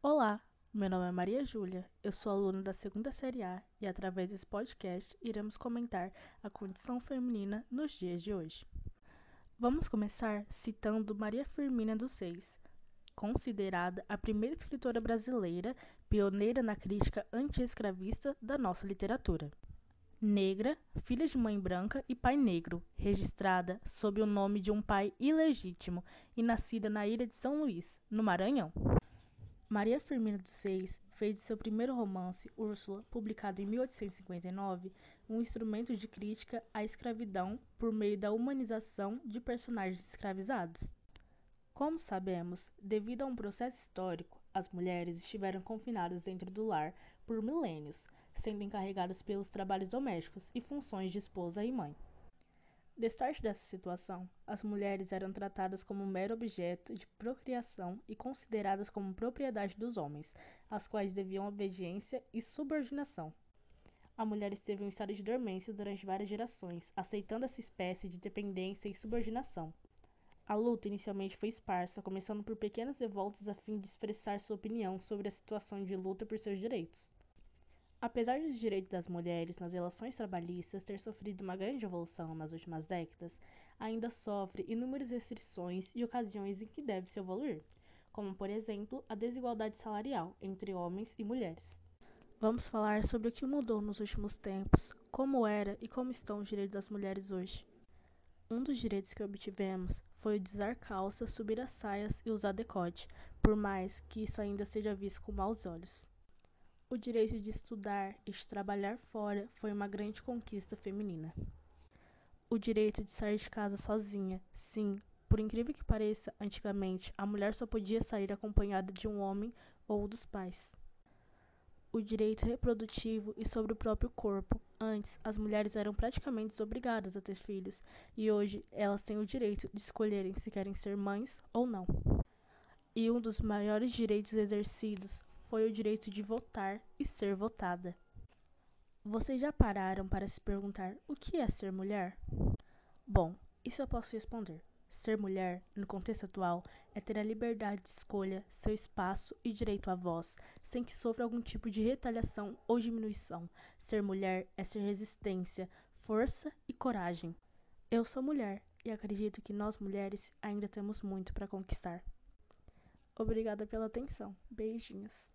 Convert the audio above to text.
Olá, meu nome é Maria Júlia, eu sou aluna da segunda série A e através desse podcast iremos comentar a condição feminina nos dias de hoje. Vamos começar citando Maria Firmina dos Seis, considerada a primeira escritora brasileira pioneira na crítica anti-escravista da nossa literatura. Negra, filha de mãe branca e pai negro, registrada sob o nome de um pai ilegítimo e nascida na ilha de São Luís, no Maranhão. Maria Firmina dos Seis fez de seu primeiro romance, Úrsula, publicado em 1859, um instrumento de crítica à escravidão por meio da humanização de personagens escravizados. Como sabemos, devido a um processo histórico, as mulheres estiveram confinadas dentro do lar por milênios, sendo encarregadas pelos trabalhos domésticos e funções de esposa e mãe. Destarte dessa situação, as mulheres eram tratadas como mero objeto de procriação e consideradas como propriedade dos homens, às quais deviam obediência e subordinação. A mulher esteve em estado de dormência durante várias gerações, aceitando essa espécie de dependência e subordinação. A luta inicialmente foi esparsa, começando por pequenas revoltas a fim de expressar sua opinião sobre a situação de luta por seus direitos. Apesar dos direitos das mulheres nas relações trabalhistas ter sofrido uma grande evolução nas últimas décadas, ainda sofre inúmeras restrições e ocasiões em que deve se evoluir, como, por exemplo, a desigualdade salarial entre homens e mulheres. Vamos falar sobre o que mudou nos últimos tempos, como era e como estão os direitos das mulheres hoje. Um dos direitos que obtivemos foi o de usar calça, subir as saias e usar decote, por mais que isso ainda seja visto com maus olhos. O direito de estudar e de trabalhar fora foi uma grande conquista feminina. O direito de sair de casa sozinha, sim, por incrível que pareça, antigamente a mulher só podia sair acompanhada de um homem ou dos pais. O direito reprodutivo e sobre o próprio corpo. Antes, as mulheres eram praticamente desobrigadas a ter filhos, e hoje elas têm o direito de escolherem se querem ser mães ou não. E um dos maiores direitos exercidos foi o direito de votar e ser votada. Vocês já pararam para se perguntar o que é ser mulher? Bom, isso eu posso responder. Ser mulher, no contexto atual, é ter a liberdade de escolha, seu espaço e direito à voz, sem que sofra algum tipo de retaliação ou diminuição. Ser mulher é ser resistência, força e coragem. Eu sou mulher e acredito que nós mulheres ainda temos muito para conquistar. Obrigada pela atenção. Beijinhos.